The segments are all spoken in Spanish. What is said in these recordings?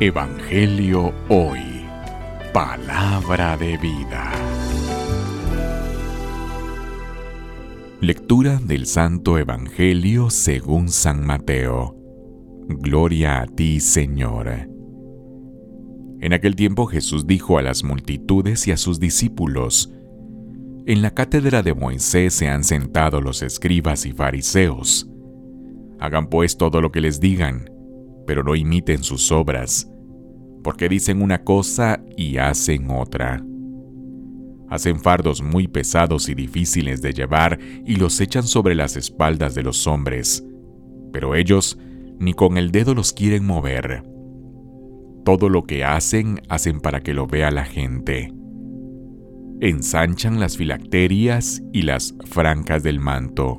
Evangelio Hoy. Palabra de vida. Lectura del Santo Evangelio según San Mateo. Gloria a ti, Señor. En aquel tiempo Jesús dijo a las multitudes y a sus discípulos, En la cátedra de Moisés se han sentado los escribas y fariseos. Hagan pues todo lo que les digan, pero no imiten sus obras porque dicen una cosa y hacen otra. Hacen fardos muy pesados y difíciles de llevar y los echan sobre las espaldas de los hombres, pero ellos ni con el dedo los quieren mover. Todo lo que hacen hacen para que lo vea la gente. Ensanchan las filacterias y las francas del manto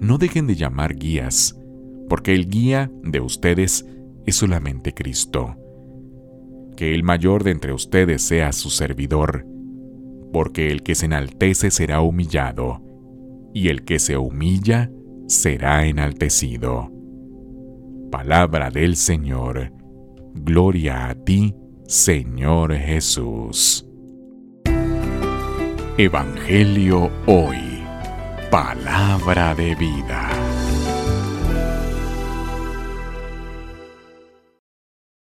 no dejen de llamar guías, porque el guía de ustedes es solamente Cristo. Que el mayor de entre ustedes sea su servidor, porque el que se enaltece será humillado, y el que se humilla será enaltecido. Palabra del Señor. Gloria a ti, Señor Jesús. Evangelio hoy palabra de vida.